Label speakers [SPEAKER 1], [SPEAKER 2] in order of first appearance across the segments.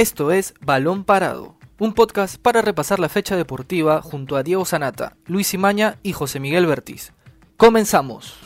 [SPEAKER 1] Esto es Balón Parado, un podcast para repasar la fecha deportiva junto a Diego Sanata, Luis Imaña y José Miguel Bertiz. Comenzamos.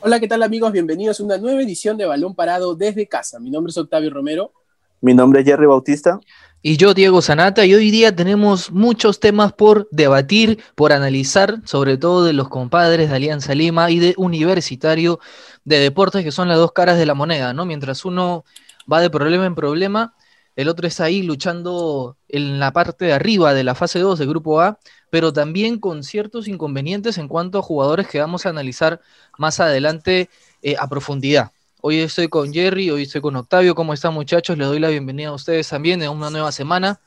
[SPEAKER 2] Hola, ¿qué tal amigos? Bienvenidos a una nueva edición de Balón Parado desde casa. Mi nombre es Octavio Romero.
[SPEAKER 3] Mi nombre es Jerry Bautista.
[SPEAKER 1] Y yo, Diego Sanata, y hoy día tenemos muchos temas por debatir, por analizar, sobre todo de los compadres de Alianza Lima y de Universitario de Deportes, que son las dos caras de la moneda, ¿no? Mientras uno va de problema en problema, el otro está ahí luchando en la parte de arriba de la fase 2 del Grupo A, pero también con ciertos inconvenientes en cuanto a jugadores que vamos a analizar más adelante eh, a profundidad. Hoy estoy con Jerry, hoy estoy con Octavio. ¿Cómo están muchachos? Les doy la bienvenida a ustedes también en una nueva semana.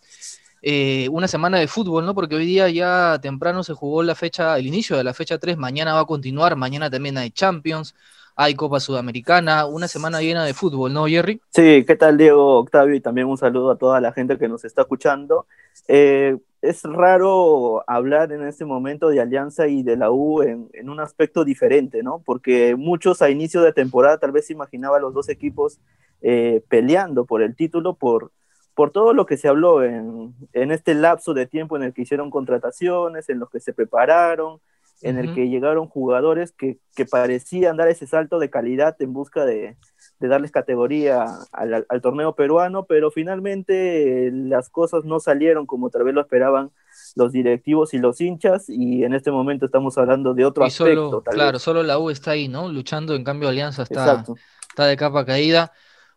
[SPEAKER 1] Eh, una semana de fútbol, ¿no? Porque hoy día ya temprano se jugó la fecha, el inicio de la fecha 3, mañana va a continuar, mañana también hay Champions, hay Copa Sudamericana, una semana llena de fútbol, ¿no, Jerry?
[SPEAKER 3] Sí, ¿qué tal Diego, Octavio? Y también un saludo a toda la gente que nos está escuchando. Eh, es raro hablar en este momento de Alianza y de la U en, un aspecto diferente, ¿no? Porque muchos a inicio de temporada tal vez imaginaban los dos equipos eh, peleando por el título, por, por todo lo que se habló en, en, este lapso de tiempo en el que hicieron contrataciones, en los que se prepararon, en el que llegaron jugadores que, que, parecían dar ese salto de calidad en busca de, de darles categoría al, al, torneo peruano, pero finalmente las cosas no salieron como tal vez lo esperaban los directivos y los hinchas, y en este momento estamos hablando de otro aspecto.
[SPEAKER 1] claro, solo la U está ahí, ¿no? Luchando, en cambio Alianza está, está de capa caída.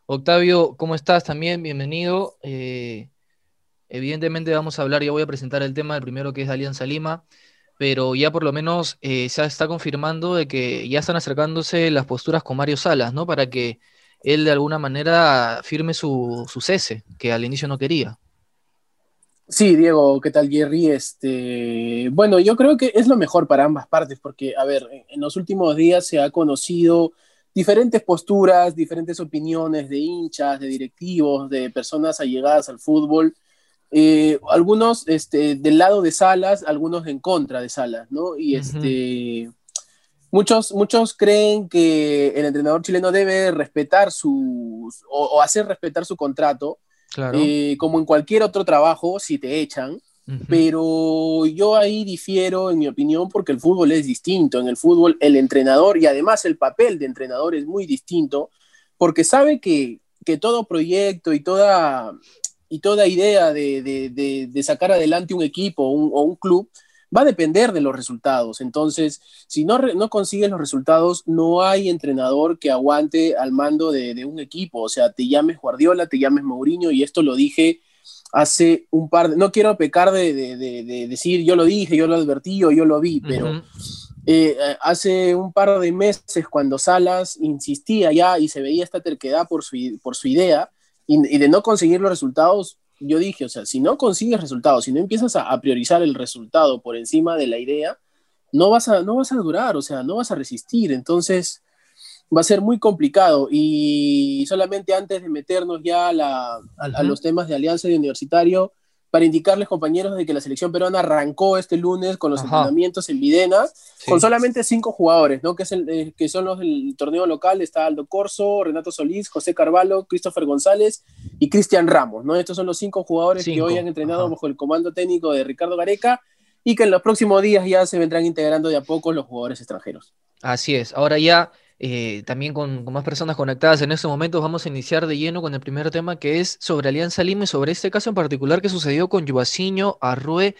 [SPEAKER 1] Octavio, ¿cómo estás? También bienvenido. Eh, evidentemente vamos a hablar, ya voy a presentar el tema, el primero que es Alianza Lima pero ya por lo menos eh, se está confirmando de que ya están acercándose las posturas con Mario Salas, ¿no? Para que él de alguna manera firme su, su cese, que al inicio no quería.
[SPEAKER 2] Sí, Diego, ¿qué tal Jerry? Este, bueno, yo creo que es lo mejor para ambas partes, porque, a ver, en los últimos días se ha conocido diferentes posturas, diferentes opiniones de hinchas, de directivos, de personas allegadas al fútbol, eh, algunos este, del lado de Salas, algunos en contra de Salas, ¿no? Y este, muchos, muchos creen que el entrenador chileno debe respetar su, o, hacer respetar su contrato, eh, como en cualquier otro trabajo, si te echan. Pero yo ahí difiero, en mi opinión, porque el fútbol es distinto. En el fútbol, el entrenador y además el papel de entrenador es muy distinto, porque sabe que, que todo proyecto y toda, y toda idea de, sacar adelante un equipo o un club va a depender de los resultados. Entonces, si no, no consigues los resultados, no hay entrenador que aguante al mando de, un equipo. O sea, te llames Guardiola, te llames Mourinho, y esto lo dije hace un par de... No quiero pecar de, decir yo lo dije, yo lo advertí o yo lo vi, pero... Eh, hace un par de meses cuando Salas insistía ya y se veía esta terquedad por su, por su idea, y, de no conseguir los resultados, yo dije, o sea, si no consigues resultados, si no empiezas a, priorizar el resultado por encima de la idea, no vas, a, no vas a durar, o sea, no vas a resistir. Entonces, va a ser muy complicado. Y solamente antes de meternos ya a, a los temas de alianza y universitario, para indicarles, compañeros, de que la selección peruana arrancó este lunes con los entrenamientos en Videna, con solamente cinco jugadores, ¿no? Que, es el, eh, que son los del torneo local, está Aldo Corso, Renato Solís, José Carvalho, Christopher González y Cristian Ramos, ¿no? Estos son los cinco jugadores que hoy han entrenado bajo el comando técnico de Ricardo Gareca y que en los próximos días ya se vendrán integrando de a poco los jugadores extranjeros.
[SPEAKER 1] Así es, ahora ya eh, también con, más personas conectadas en estos momentos, vamos a iniciar de lleno con el primer tema que es sobre Alianza Lima y sobre este caso en particular que sucedió con Yubaciño Arrue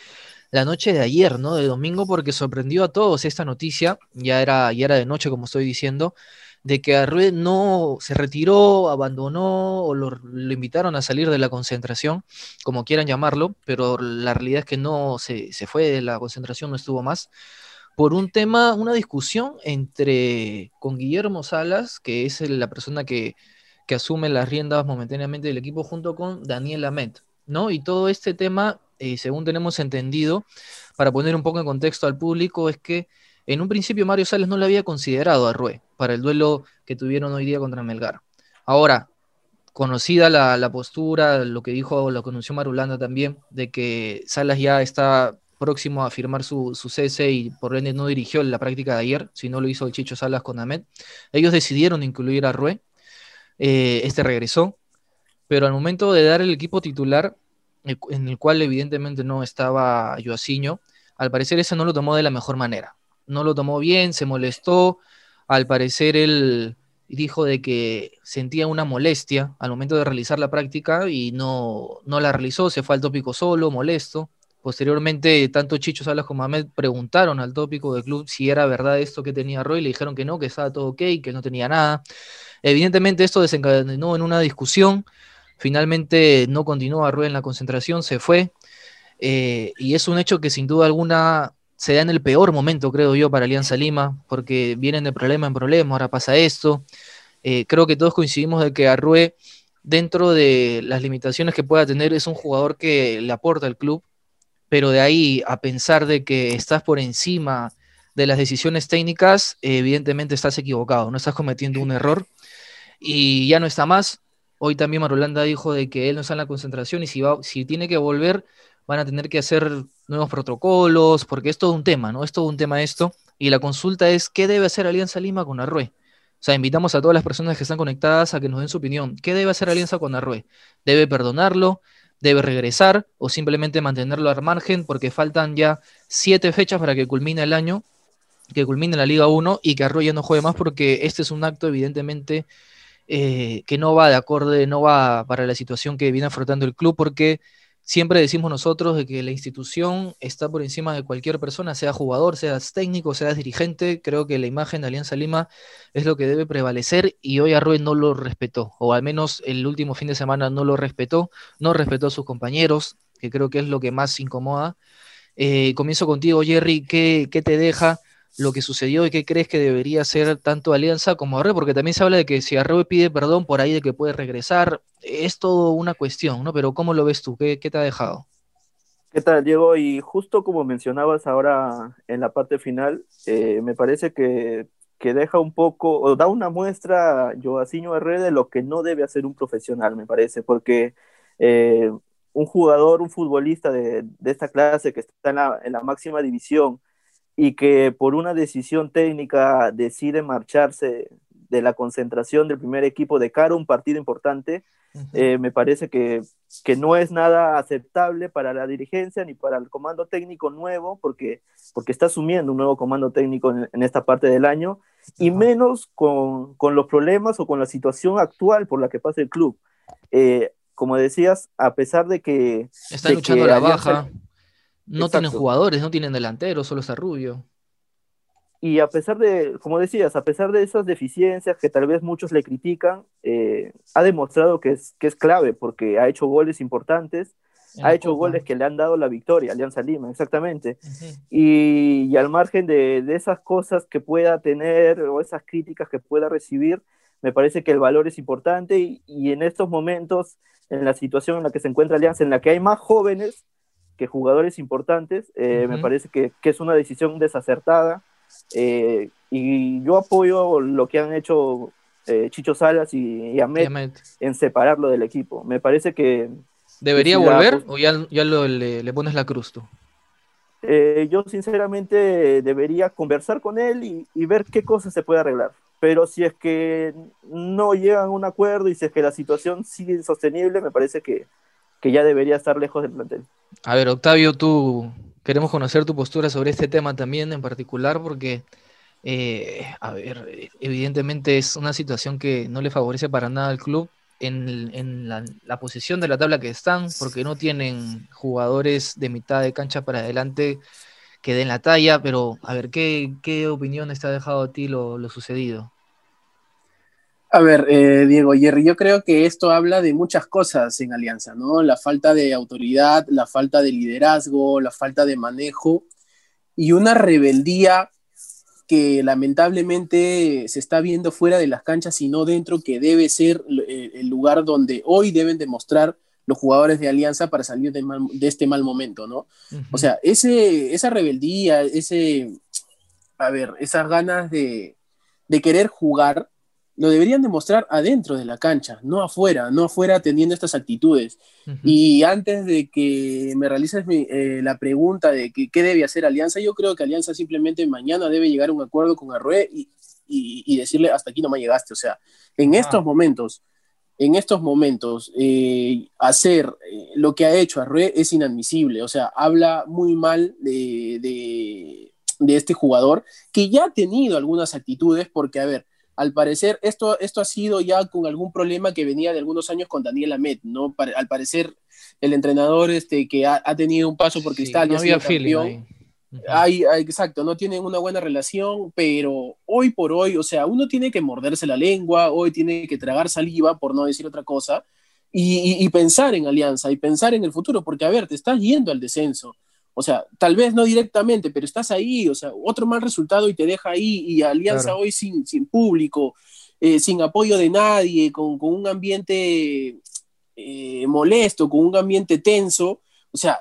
[SPEAKER 1] la noche de ayer, ¿no? De domingo, porque sorprendió a todos esta noticia, ya era, ya era de noche, como estoy diciendo, de que Arrue no se retiró, abandonó o lo, invitaron a salir de la concentración, como quieran llamarlo, pero la realidad es que no se, se fue de la concentración, no estuvo más por un tema, una discusión entre con Guillermo Salas, que es la persona que, asume las riendas momentáneamente del equipo, junto con Daniel Amet, ¿no? Y todo este tema, eh, según tenemos entendido, para poner un poco en contexto al público, es que en un principio Mario Salas no le había considerado a Rue para el duelo que tuvieron hoy día contra Melgar. Ahora, conocida la, la postura, lo que dijo, lo que anunció Marulanda también, de que Salas ya está próximo a firmar su, su cese y por ende no dirigió la práctica de ayer, sino lo hizo el Chicho Salas con Ahmed. Ellos decidieron incluir a Rue, eh, este regresó, pero al momento de dar el equipo titular, en el cual evidentemente no estaba Joaciño, al parecer ese no lo tomó de la mejor manera. No lo tomó bien, se molestó, al parecer él dijo de que sentía una molestia al momento de realizar la práctica y no, no la realizó, se fue al tópico solo, molesto. Posteriormente, tanto Chicho Salas como Ahmed preguntaron al tópico del club si era verdad esto que tenía Roy, le dijeron que no, que estaba todo ok, que no tenía nada. Evidentemente esto desencadenó en una discusión, finalmente no continuó Roy en la concentración, se fue, eh, y es un hecho que sin duda alguna se da en el peor momento, creo yo, para Alianza Lima, porque vienen de problema en problema, ahora pasa esto. Eh, creo que todos coincidimos de que Arrué, dentro de las limitaciones que pueda tener, es un jugador que le aporta al club, pero de ahí a pensar de que estás por encima de las decisiones técnicas, evidentemente estás equivocado, no estás cometiendo un error y ya no está más. Hoy también Marolanda dijo de que él no está en la concentración y si, va, si tiene que volver, van a tener que hacer nuevos protocolos, porque es todo un tema, ¿no? Es todo un tema esto. Y la consulta es, ¿qué debe hacer Alianza Lima con Arrué? O sea, invitamos a todas las personas que están conectadas a que nos den su opinión. ¿Qué debe hacer Alianza con Arrué? ¿Debe perdonarlo? Debe regresar o simplemente mantenerlo al margen porque faltan ya siete fechas para que culmine el año, que culmine la Liga 1 y que Arroyo no juegue más porque este es un acto evidentemente eh, que no va de acorde, no va para la situación que viene afrontando el club porque Siempre decimos nosotros de que la institución está por encima de cualquier persona, sea jugador, seas técnico, seas dirigente. Creo que la imagen de Alianza Lima es lo que debe prevalecer y hoy Arroyo no lo respetó, o al menos el último fin de semana no lo respetó, no respetó a sus compañeros, que creo que es lo que más incomoda. Eh, comienzo contigo, Jerry, ¿qué, ¿qué, te deja lo que sucedió y qué crees que debería ser tanto Alianza como Arroyo? Porque también se habla de que si Arroyo pide perdón por ahí de que puede regresar, es todo una cuestión, ¿no? Pero ¿cómo lo ves tú? ¿Qué, te ha dejado?
[SPEAKER 3] ¿Qué tal, Diego? Y justo como mencionabas ahora en la parte final, eh, me parece que, deja un poco, o da una muestra, Joaciño Herrera, de lo que no debe hacer un profesional, me parece, porque eh, un jugador, un futbolista de, esta clase que está en la, en la máxima división y que por una decisión técnica decide marcharse de la concentración del primer equipo de cara a un partido importante, eh, me parece que, no es nada aceptable para la dirigencia ni para el comando técnico nuevo, porque, porque está asumiendo un nuevo comando técnico en, esta parte del año, y menos con, los problemas o con la situación actual por la que pasa el club. Eh, como decías, a pesar de que...
[SPEAKER 1] Está luchando la baja, no tienen jugadores, no tienen delanteros, solo está Rubio.
[SPEAKER 3] Y a pesar de, como decías, a pesar de esas deficiencias que tal vez muchos le critican, eh, ha demostrado que es, que es clave porque ha hecho goles importantes, ha hecho goles que le han dado la victoria, Alianza Lima, exactamente. y, al margen de, de, esas cosas que pueda tener o esas críticas que pueda recibir, me parece que el valor es importante y, y en estos momentos, en la situación en la que se encuentra Alianza, en la que hay más jóvenes que jugadores importantes, eh, me parece que, que es una decisión desacertada eh, y yo apoyo lo que han hecho eh, Chicho Salas y, Ahmed, en separarlo del equipo. Me parece que...
[SPEAKER 1] ¿Debería volver o ya, le, pones la cruz tú?
[SPEAKER 3] Yo sinceramente debería conversar con él y, ver qué cosas se puede arreglar. Pero si es que no llegan a un acuerdo y si es que la situación sigue insostenible, me parece que, que ya debería estar lejos del plantel.
[SPEAKER 1] A ver, Octavio, tú Queremos conocer tu postura sobre este tema también en particular porque, eh, a ver, evidentemente es una situación que no le favorece para nada al club en, la, posición de la tabla que están, porque no tienen jugadores de mitad de cancha para adelante que den la talla, pero a ver, ¿qué, qué opinión te ha dejado a ti lo sucedido?
[SPEAKER 2] A ver, eh, Diego Jerry, yo creo que esto habla de muchas cosas en Alianza, ¿no? La falta de autoridad, la falta de liderazgo, la falta de manejo y una rebeldía que lamentablemente se está viendo fuera de las canchas y no dentro, que debe ser eh, el lugar donde hoy deben demostrar los jugadores de Alianza para salir de, este mal momento, ¿no? O sea, ese, esa rebeldía, ese, a ver, esas ganas de, de querer jugar lo deberían demostrar adentro de la cancha, no afuera, no afuera teniendo estas actitudes. Y antes de que me realices eh, la pregunta de que, qué debe hacer Alianza, yo creo que Alianza simplemente mañana debe llegar a un acuerdo con Arrué y, y, decirle hasta aquí no me llegaste. O sea, en ah. estos momentos, en estos momentos, eh, hacer eh, lo que ha hecho Arrué es inadmisible. O sea, habla muy mal de, de, de este jugador que ya ha tenido algunas actitudes, porque, a ver, al parecer esto, esto ha sido ya con algún problema que venía de algunos años con Daniel Amet, ¿no? al parecer el entrenador este, que ha, tenido un paso por Cristal, no había campeón, hay, exacto, no tienen una buena relación, pero hoy por hoy, o sea, uno tiene que morderse la lengua, hoy tiene que tragar saliva, por no decir otra cosa, y, y pensar en alianza y pensar en el futuro, porque a ver, te estás yendo al descenso o sea, tal vez no directamente, pero estás ahí, o sea, otro mal resultado y te deja ahí, y Alianza hoy sin, sin público, eh, sin apoyo de nadie, con, un ambiente eh, molesto, con un ambiente tenso, o sea,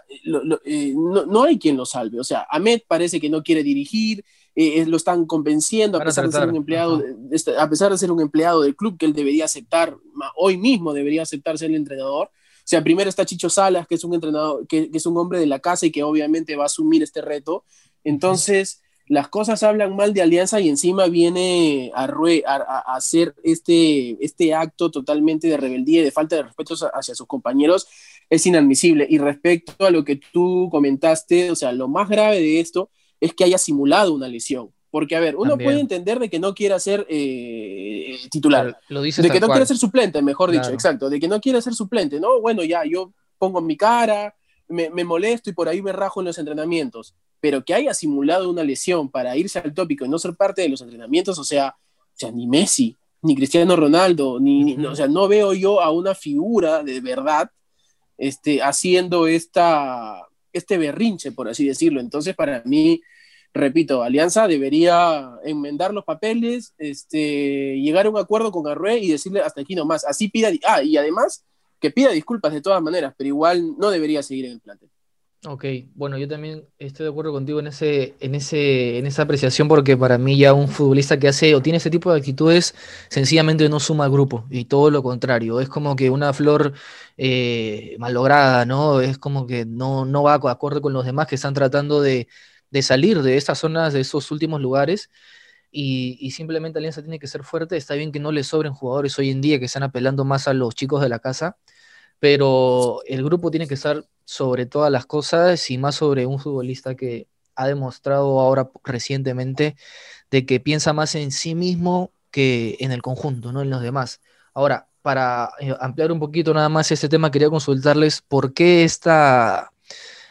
[SPEAKER 2] eh, no, hay quien lo salve. O sea, Ahmed parece que no quiere dirigir, lo están convenciendo a pesar, de ser un empleado, este, a pesar de ser un empleado del club que él debería aceptar, hoy mismo debería aceptar ser el entrenador. Sea, primero está Chicho Salas, que es un entrenador, que, es un hombre de la casa y que obviamente va a asumir este reto. Entonces, las cosas hablan mal de Alianza y encima viene a, a, hacer este, este acto totalmente de rebeldía y de falta de respeto hacia sus compañeros. Es inadmisible. Y respecto a lo que tú comentaste, o sea, lo más grave de esto es que haya simulado una lesión. Porque, a ver, uno puede entender de que no quiera ser eh, titular, lo de que no quiera ser suplente, mejor dicho, exacto, de que no quiera ser suplente, ¿no? Bueno, ya, yo pongo mi cara, me, molesto y por ahí me rajo en los entrenamientos, pero que haya simulado una lesión para irse al tópico y no ser parte de los entrenamientos, o sea, o sea ni Messi, ni Cristiano Ronaldo, ni, o sea, no veo yo a una figura de verdad este, haciendo esta, este berrinche, por así decirlo. Entonces, para mí, repito, Alianza debería enmendar los papeles, este, llegar a un acuerdo con Arrué y decirle hasta aquí nomás. Así pida, ah, y además que pida disculpas de todas maneras, pero igual no debería seguir en el plantel.
[SPEAKER 1] Ok, bueno, yo también estoy de acuerdo contigo en ese, en ese, en esa apreciación, porque para mí ya un futbolista que hace o tiene ese tipo de actitudes, sencillamente no suma al grupo, y todo lo contrario, es como que una flor eh, malograda, ¿no? Es como que no, no va de acuerdo con los demás que están tratando de, de salir de estas zonas, de esos últimos lugares. Y, simplemente Alianza tiene que ser fuerte. Está bien que no le sobren jugadores hoy en día que están apelando más a los chicos de la casa, pero el grupo tiene que estar sobre todas las cosas y más sobre un futbolista que ha demostrado ahora recientemente de que piensa más en sí mismo que en el conjunto, no en los demás. Ahora, para eh, ampliar un poquito nada más este tema, quería consultarles por qué esta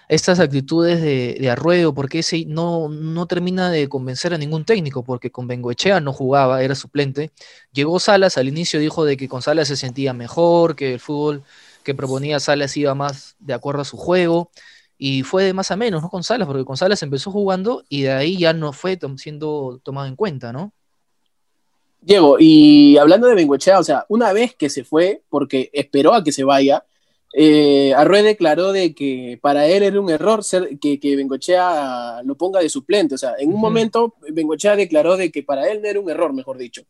[SPEAKER 1] estas actitudes de, de porque ese no, no termina de convencer a ningún técnico, porque con Bengoechea no jugaba, era suplente. Llegó Salas, al inicio dijo de que con Salas se sentía mejor, que el fútbol que proponía Salas iba más de acuerdo a su juego, y fue de más a menos, ¿no? Con Salas, porque con Salas empezó jugando y de ahí ya no fue siendo tomado en cuenta, ¿no?
[SPEAKER 2] Diego, y hablando de Bengoechea, o sea, una vez que se fue, porque esperó a que se vaya, eh, Arrué declaró de que para él era un error ser, que, que Bengochea lo ponga de suplente. O sea, en un momento Bengochea declaró de que para él no era un error, mejor dicho,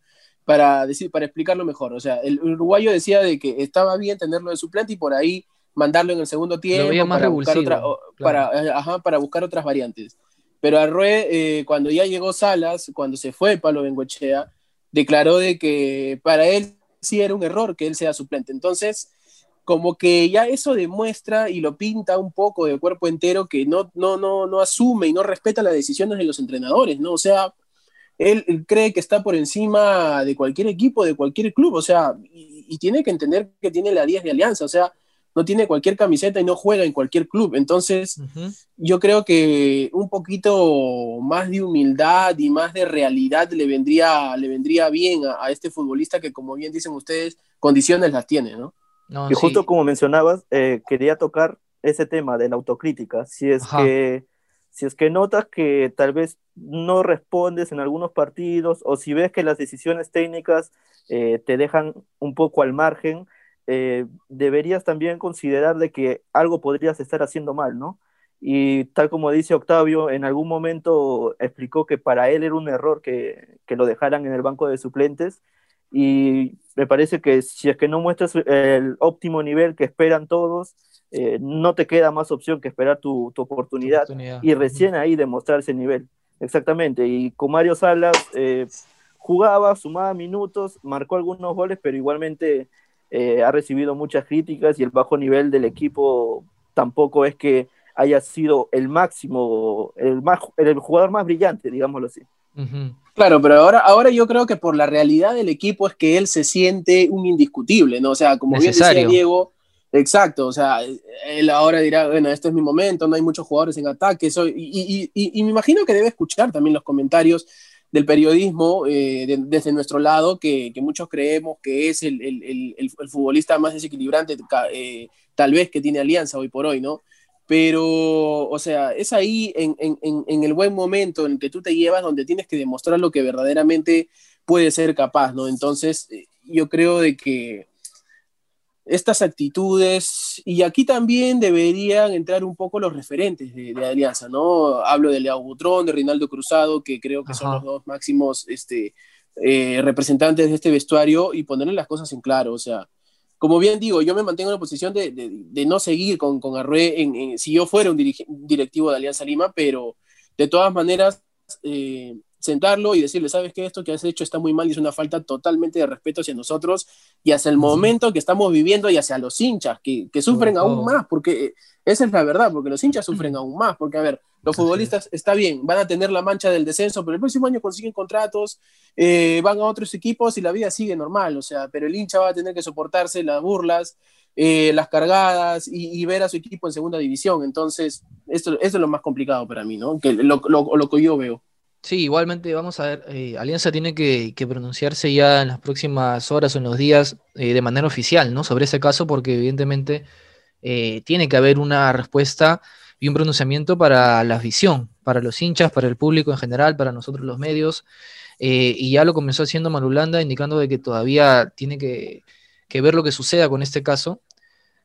[SPEAKER 2] para, decir, para explicarlo mejor. O sea, el uruguayo decía de que estaba bien tenerlo de suplente y por ahí mandarlo en el segundo tiempo para, buscar para, para, buscar otras variantes. Pero Arrué, eh, cuando ya llegó Salas, cuando se fue Pablo Bengochea, declaró de que para él sí era un error que él sea suplente. Entonces, como que ya eso demuestra y lo pinta un poco de cuerpo entero que no, no, no, no asume y no respeta las decisiones de los entrenadores, ¿no? O sea, él, cree que está por encima de cualquier equipo, de cualquier club, o sea, y, tiene que entender que tiene la 10 de alianza, o sea, no tiene cualquier camiseta y no juega en cualquier club. Entonces, yo creo que un poquito más de humildad y más de realidad le vendría, le vendría bien a este futbolista que, como bien dicen ustedes, condiciones las tiene, ¿no?
[SPEAKER 3] Y justo como mencionabas, eh, quería tocar ese tema de la autocrítica. Si es, que, si es que notas que tal vez no respondes en algunos partidos o si ves que las decisiones técnicas eh, te dejan un poco al margen, eh, deberías también considerar de que algo podrías estar haciendo mal, ¿no? Y tal como dice Octavio, en algún momento explicó que para él era un error que, que lo dejaran en el banco de suplentes y me parece que si es que no muestras el óptimo nivel que esperan todos, eh, no te queda más opción que esperar tu, oportunidad, y recién ahí demostrar ese nivel. Exactamente, y con Mario Salas eh, jugaba, sumaba minutos, marcó algunos goles, pero igualmente eh, ha recibido muchas críticas y el bajo nivel del equipo tampoco es que haya sido el máximo, el, más, el jugador más brillante, digámoslo así.
[SPEAKER 2] Claro, pero ahora, ahora yo creo que por la realidad del equipo es que él se siente un indiscutible, ¿no? O sea, como bien decía Diego, exacto, o sea, él ahora dirá, bueno, este es mi momento, no hay muchos jugadores en ataque, soy, y, y, me imagino que debe escuchar también los comentarios del periodismo eh, desde nuestro lado, que, que, muchos creemos que es el, el, el, futbolista más desequilibrante, eh, tal vez que tiene Alianza hoy por hoy, ¿no? Pero, o sea, es ahí en, en, en, el buen momento en que tú te llevas donde tienes que demostrar lo que verdaderamente puede ser capaz, ¿no? Entonces, eh, yo creo de que estas actitudes, y aquí también deberían entrar un poco los referentes de, Alianza, ¿no? Hablo de Leo Butrón, de Rinaldo Cruzado, que creo que son los dos máximos este, eh, representantes de este vestuario, y ponerle las cosas en claro, o sea, como bien digo, yo me mantengo en la posición de, no seguir con, con Arrué en, si yo fuera un directivo de Alianza Lima, pero de todas maneras, eh, sentarlo y decirle, sabes que esto que has hecho está muy mal y es una falta totalmente de respeto hacia nosotros y hacia el momento que estamos viviendo y hacia los hinchas, que, que sufren aún más, porque esa es la verdad, porque los hinchas sufren aún más, porque a ver, los futbolistas está bien, van a tener la mancha del descenso, pero el próximo año consiguen contratos, eh, van a otros equipos y la vida sigue normal, o sea, pero el hincha va a tener que soportarse las burlas, eh, las cargadas y, ver a su equipo en segunda división. Entonces, esto, es lo más complicado para mí, ¿no? Que lo, lo, que yo veo.
[SPEAKER 1] Sí, igualmente vamos a ver, eh, Alianza tiene que, pronunciarse ya en las próximas horas o en los días de manera oficial, ¿no? Sobre ese caso, porque evidentemente tiene que haber una respuesta y un pronunciamiento para la visión, para los hinchas, para el público en general, para nosotros los medios. Eh, y ya lo comenzó haciendo Manulanda, indicando de que todavía tiene que, ver lo que suceda con este caso,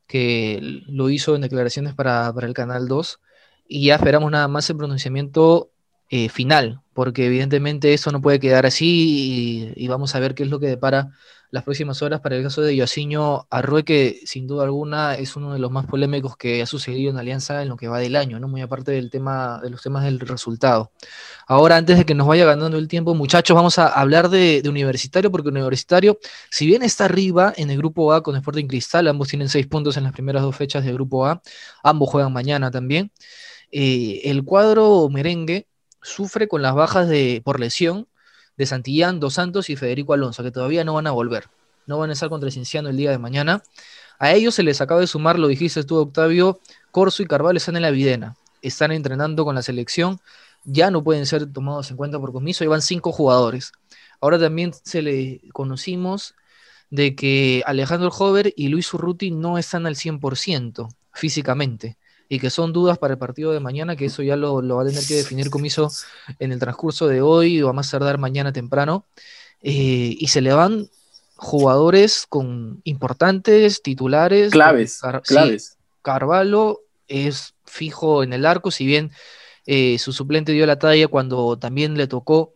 [SPEAKER 1] que lo hizo en declaraciones para, el Canal 2, y ya esperamos nada más el pronunciamiento eh, final, porque evidentemente eso no puede quedar así y, vamos a ver qué es lo que depara las próximas horas para el caso de Yoaciño Arrue, que sin duda alguna es uno de los más polémicos que ha sucedido en Alianza en lo que va del año, ¿no? Muy aparte del tema, de los temas del resultado. Ahora, antes de que nos vaya ganando el tiempo, muchachos, vamos a hablar de, Universitario, porque Universitario, si bien está arriba en el grupo A con Sporting Cristal, ambos tienen seis puntos en las primeras dos fechas del grupo A, ambos juegan mañana también. Eh, el cuadro merengue sufre con las bajas de, por lesión de Santillán, Dos Santos y Federico Alonso, que todavía no van a volver. No van a estar contra el Cinciano el día de mañana. A ellos se les acaba de sumar, lo dijiste tú, Octavio, Corso y Carvalho están en la Videna. Están entrenando con la selección. Ya no pueden ser tomados en cuenta por comiso. Llevan cinco jugadores. Ahora también se le conocimos de que Alejandro Hover y Luis Urruti no están al 100% físicamente y que son dudas para el partido de mañana, que eso ya lo, va a tener que definir Comiso en el transcurso de hoy o a más tardar mañana temprano. Eh, y se le van jugadores con importantes titulares.
[SPEAKER 2] Claves, claves.
[SPEAKER 1] Carvalho es fijo en el arco, si bien eh, su suplente dio la talla cuando también le tocó.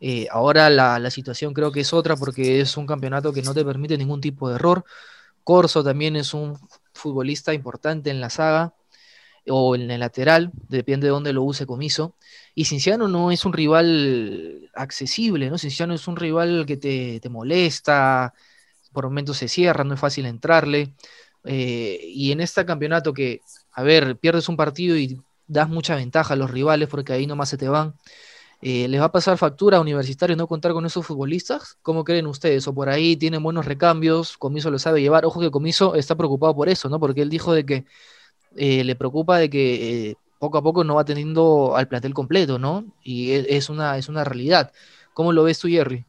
[SPEAKER 1] Eh, ahora la, la, situación creo que es otra porque es un campeonato que no te permite ningún tipo de error. Corso también es un futbolista importante en la saga o en el lateral, depende de dónde lo use Comiso. Y Cinciano no es un rival accesible, ¿no? Cinciano es un rival que te, molesta, por momentos se cierra, no es fácil entrarle. Eh, y en este campeonato que, a ver, pierdes un partido y das mucha ventaja a los rivales porque ahí nomás se te van. Eh, ¿Les va a pasar factura a Universitario no contar con esos futbolistas? ¿Cómo creen ustedes? ¿O por ahí tienen buenos recambios? Comiso lo sabe llevar. Ojo que Comiso está preocupado por eso, ¿no? Porque él dijo de que eh, le preocupa de que eh, poco a poco no va teniendo al plantel completo, ¿no? Y e, es, una, es una realidad. ¿Cómo lo ves tú, Jerry?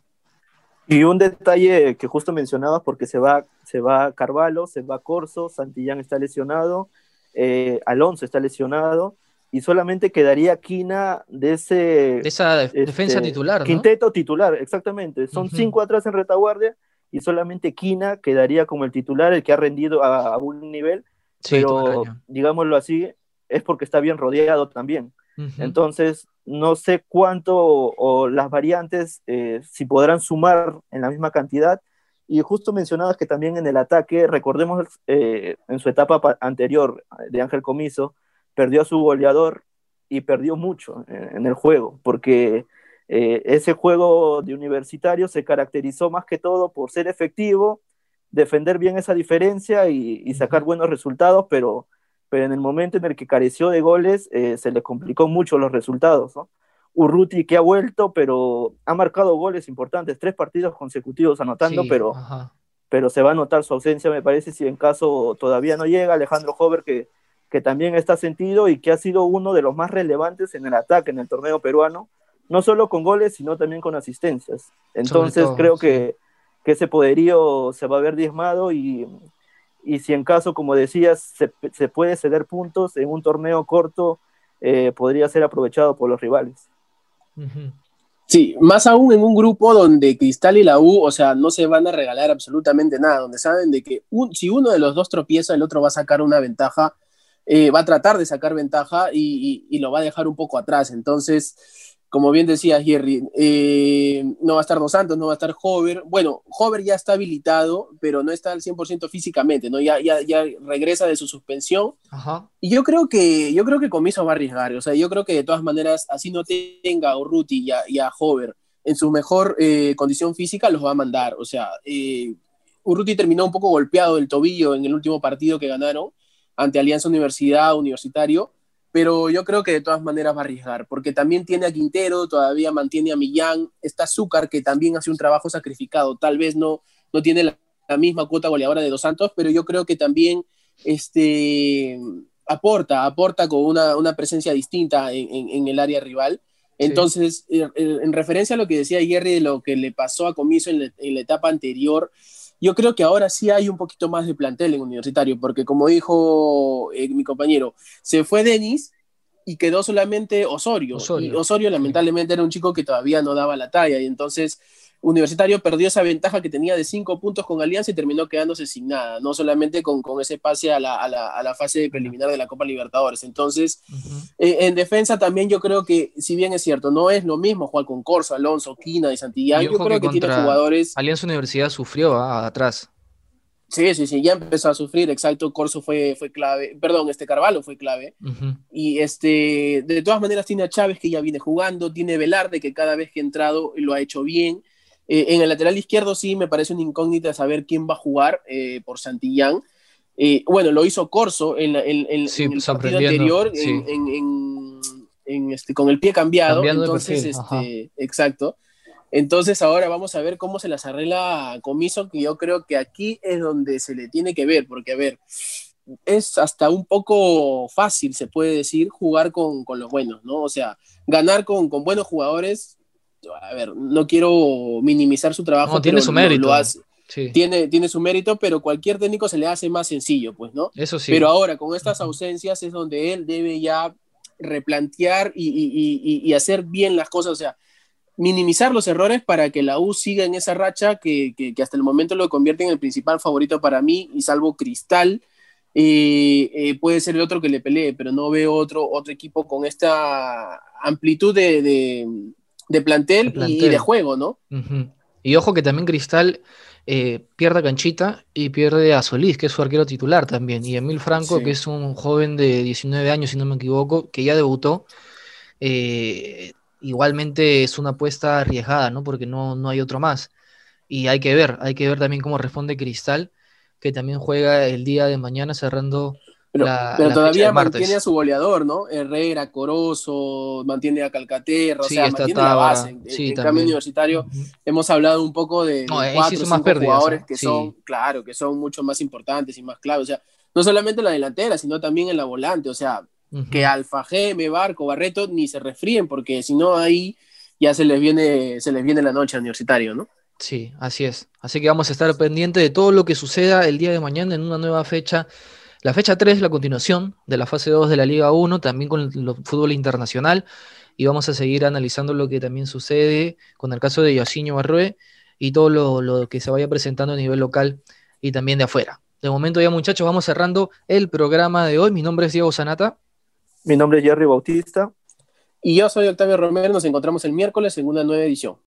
[SPEAKER 3] Y un detalle que justo mencionabas, porque se va, se va Carvalho, se va Corso, Santillán está lesionado, eh, Alonso está lesionado, y solamente quedaría Quina de ese...
[SPEAKER 1] De esa defensa este, titular, ¿no?
[SPEAKER 3] Quinteto titular, exactamente. Son cinco atrás en retaguardia, y solamente Quina quedaría como el titular, el que ha rendido a, a un nivel pero digámoslo así, es porque está bien rodeado también. Entonces, no sé cuánto o, las variantes, eh, si podrán sumar en la misma cantidad. Y justo mencionabas que también en el ataque, recordemos eh, en su etapa anterior de Ángel Comiso, perdió a su goleador y perdió mucho en, el juego, porque eh, ese juego de universitario se caracterizó más que todo por ser efectivo, defender bien esa diferencia y, sacar buenos resultados, pero, pero en el momento en el que careció de goles eh, se le complicó mucho los resultados. ¿no? Urruti que ha vuelto, pero ha marcado goles importantes, tres partidos consecutivos anotando, pero, pero se va a notar su ausencia, me parece, si en caso todavía no llega Alejandro Hover, que, que también está sentido y que ha sido uno de los más relevantes en el ataque en el torneo peruano, no solo con goles, sino también con asistencias. Entonces creo que, que, ese poderío se va a ver diezmado y, y si en caso, como decías, se, se, puede ceder puntos en un torneo corto, eh, podría ser aprovechado por los rivales.
[SPEAKER 2] Sí, más aún en un grupo donde Cristal y la U, o sea, no se van a regalar absolutamente nada, donde saben de que si uno de los dos tropieza, el otro va a sacar una ventaja, eh, va a tratar de sacar ventaja y, y, lo va a dejar un poco atrás. Entonces, como bien decía Jerry, eh, no va a estar Dos Santos, no va a estar Hover. Bueno, Hover ya está habilitado, pero no está al 100% físicamente, ¿no? Ya, ya, ya regresa de su suspensión. Y yo creo que yo creo que Comiso va a arriesgar. O sea, yo creo que de todas maneras, así no tenga a Urruti y a, Hover en su mejor eh, condición física, los va a mandar. O sea, eh, Urruti terminó un poco golpeado del tobillo en el último partido que ganaron ante Alianza Universidad Universitario pero yo creo que de todas maneras va a arriesgar, porque también tiene a Quintero, todavía mantiene a Millán, está Azúcar, que también hace un trabajo sacrificado, tal vez no, no tiene la, misma cuota goleadora de Dos Santos, pero yo creo que también este, aporta, aporta con una, una presencia distinta en, en, el área rival. Entonces, eh, eh, en referencia a lo que decía Jerry de lo que le pasó a Comiso en en la etapa anterior, yo creo que ahora sí hay un poquito más de plantel en universitario, porque como dijo eh, mi compañero, se fue Denis y quedó solamente Osorio. Osorio. Y Osorio lamentablemente era un chico que todavía no daba la talla y entonces Universitario perdió esa ventaja que tenía de cinco puntos con Alianza y terminó quedándose sin nada, no solamente con, ese pase a la, a, la, a la, fase preliminar de la Copa Libertadores. Entonces, eh, en defensa también yo creo que, si bien es cierto, no es lo mismo jugar con Corso, Alonso, Quina y Santillán, yo creo que, tiene jugadores...
[SPEAKER 1] Alianza Universidad sufrió ah, atrás.
[SPEAKER 2] Sí, sí, sí, ya empezó a sufrir, exacto, Corso fue, fue clave, perdón, este Carvalho fue clave, y este, de todas maneras tiene a Chávez que ya viene jugando, tiene Velarde que cada vez que ha entrado lo ha hecho bien, eh, en el lateral izquierdo sí me parece una incógnita saber quién va a jugar eh, por Santillán. Eh, bueno, lo hizo Corso en, el pues, partido anterior en, este, con el pie cambiado. entonces, este, exacto. Entonces ahora vamos a ver cómo se las arregla Comiso, que yo creo que aquí es donde se le tiene que ver, porque a ver, es hasta un poco fácil, se puede decir, jugar con, con los buenos, ¿no? O sea, ganar con, con buenos jugadores a ver, no quiero minimizar su trabajo.
[SPEAKER 1] tiene su mérito.
[SPEAKER 2] tiene, tiene su mérito, pero cualquier técnico se le hace más sencillo, pues, ¿no?
[SPEAKER 1] Eso sí.
[SPEAKER 2] Pero ahora, con estas ausencias, es donde él debe ya replantear y, hacer bien las cosas, o sea, minimizar los errores para que la U siga en esa racha que, hasta el momento lo convierte en el principal favorito para mí, y salvo Cristal, eh, eh, puede ser el otro que le pelee, pero no veo otro, otro equipo con esta amplitud de, de plantel, y de juego, ¿no?
[SPEAKER 1] Y ojo que también Cristal eh, pierde a Canchita y pierde a Solís, que es su arquero titular también. Y Emil Franco, que es un joven de 19 años, si no me equivoco, que ya debutó. Eh, igualmente es una apuesta arriesgada, ¿no? Porque no, no hay otro más. Y hay que ver, hay que ver también cómo responde Cristal, que también juega el día de mañana cerrando
[SPEAKER 2] pero, todavía mantiene a su goleador, ¿no? Herrera, Corozo, mantiene a Calcaterra, o sea, mantiene la base. en, cambio universitario hemos hablado un poco de, cuatro o cinco jugadores que son, claro, que son mucho más importantes y más claves. O sea, no solamente en la delantera, sino también en la volante. O sea, que Alfa Geme, Barco, Barreto ni se refríen, porque si no ahí ya se les viene, se les viene la noche al universitario, ¿no?
[SPEAKER 1] Sí, así es. Así que vamos a estar pendientes de todo lo que suceda el día de mañana en una nueva fecha la fecha 3 es la continuación de la fase 2 de la Liga 1, también con el fútbol internacional, y vamos a seguir analizando lo que también sucede con el caso de Yosinho Barrué y todo lo, que se vaya presentando a nivel local y también de afuera. De momento ya muchachos, vamos cerrando el programa de hoy. Mi nombre es Diego Sanata.
[SPEAKER 3] Mi nombre es Jerry Bautista.
[SPEAKER 2] Y yo soy Octavio Romero, nos encontramos el miércoles en una nueva edición.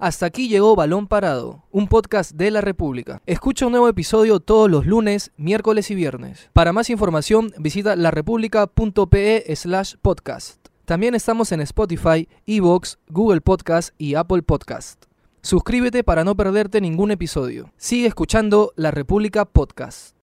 [SPEAKER 1] Hasta aquí llegó Balón Parado, un podcast de la República. Escucha un nuevo episodio todos los lunes, miércoles y viernes. Para más información, visita larepublica.pe slash podcast. También estamos en Spotify, Evox, Google Podcast y Apple Podcast. Suscríbete para no perderte ningún episodio. Sigue escuchando La República Podcast.